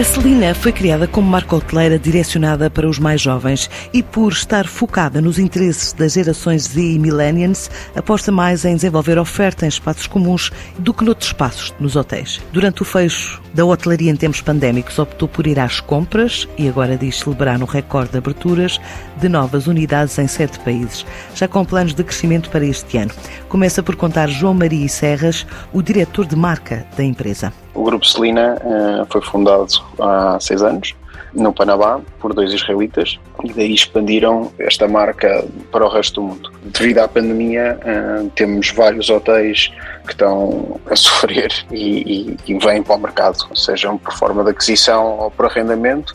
A Celina foi criada como marca hoteleira direcionada para os mais jovens e, por estar focada nos interesses das gerações Z e Millennials, aposta mais em desenvolver oferta em espaços comuns do que noutros espaços nos hotéis. Durante o fecho da hotelaria em tempos pandémicos, optou por ir às compras e agora diz celebrar um recorde de aberturas de novas unidades em sete países, já com planos de crescimento para este ano. Começa por contar João Maria Serras, o diretor de marca da empresa. O Grupo Celina uh, foi fundado há seis anos no Panamá por dois israelitas e daí expandiram esta marca para o resto do mundo. Devido à pandemia, uh, temos vários hotéis que estão a sofrer e, e, e vêm para o mercado, sejam por forma de aquisição ou por arrendamento,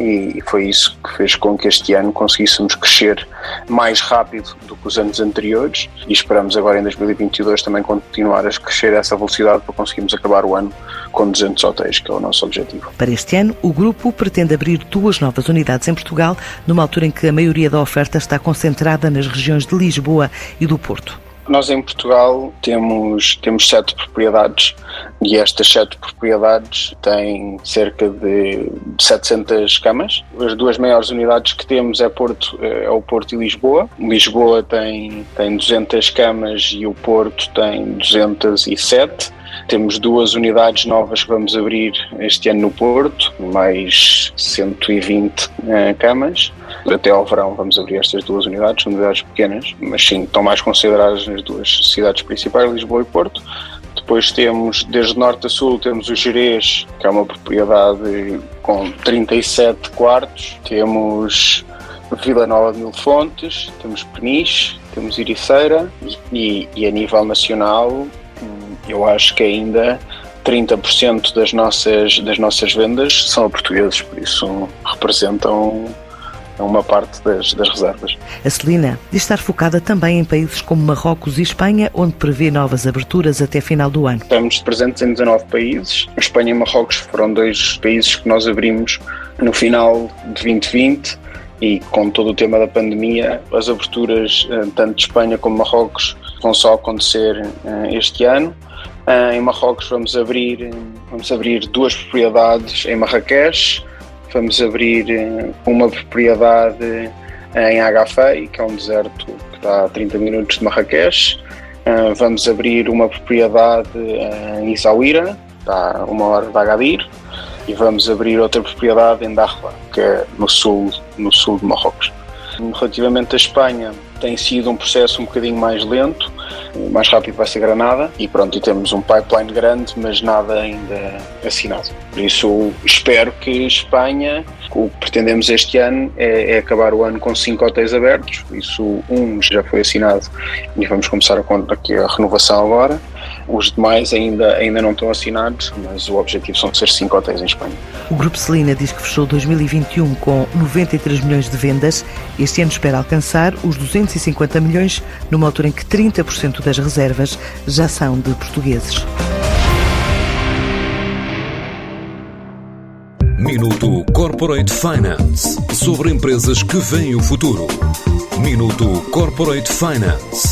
e foi isso que fez com que este ano conseguíssemos crescer mais rápido do que os anos anteriores e esperamos agora em 2022 também continuar a crescer a essa velocidade para conseguirmos acabar o ano com 200 hotéis, que é o nosso objetivo. Para este ano, o grupo pretende abrir duas novas unidades em Portugal, numa altura em que a maioria da oferta está concentrada nas regiões de Lisboa e do Porto. Nós em Portugal temos, temos sete propriedades e estas sete propriedades têm cerca de 700 camas. As duas maiores unidades que temos é, Porto, é o Porto e Lisboa. Lisboa tem, tem 200 camas e o Porto tem 207. Temos duas unidades novas que vamos abrir este ano no Porto, mais 120 uh, camas. Até ao verão vamos abrir estas duas unidades, são unidades pequenas, mas sim, estão mais consideradas nas duas cidades principais, Lisboa e Porto. Depois temos, desde norte a sul, temos o Jerez, que é uma propriedade com 37 quartos. Temos Vila Nova de Mil Fontes, temos Peniche, temos Ericeira e, e a nível nacional eu acho que ainda 30% das nossas, das nossas vendas são a portugueses, por isso representam uma parte das, das reservas. A Celina diz estar focada também em países como Marrocos e Espanha, onde prevê novas aberturas até final do ano. Estamos presentes em 19 países. Espanha e Marrocos foram dois países que nós abrimos no final de 2020 e com todo o tema da pandemia, as aberturas eh, tanto de Espanha como Marrocos vão só acontecer eh, este ano. Eh, em Marrocos vamos abrir, vamos abrir duas propriedades em Marrakech, vamos abrir uma propriedade em Agafei, que é um deserto que está a 30 minutos de Marrakech. Vamos abrir uma propriedade em Isaouira, está a uma hora de Agadir e vamos abrir outra propriedade em Darla, que é no sul, no sul de Marrocos. Relativamente à Espanha, tem sido um processo um bocadinho mais lento, o mais rápido vai ser Granada. E pronto, e temos um pipeline grande, mas nada ainda assinado. Por isso espero que Espanha, o que pretendemos este ano é, é acabar o ano com cinco hotéis abertos, isso um já foi assinado e vamos começar a, aqui a renovação agora os demais ainda, ainda não estão assinados, mas o objetivo são de ser 5 hotéis em Espanha. O Grupo Celina diz que fechou 2021 com 93 milhões de vendas. Este ano espera alcançar os 250 milhões, numa altura em que 30% das reservas já são de portugueses. Minuto Corporate Finance sobre empresas que veem o futuro. Minuto Corporate Finance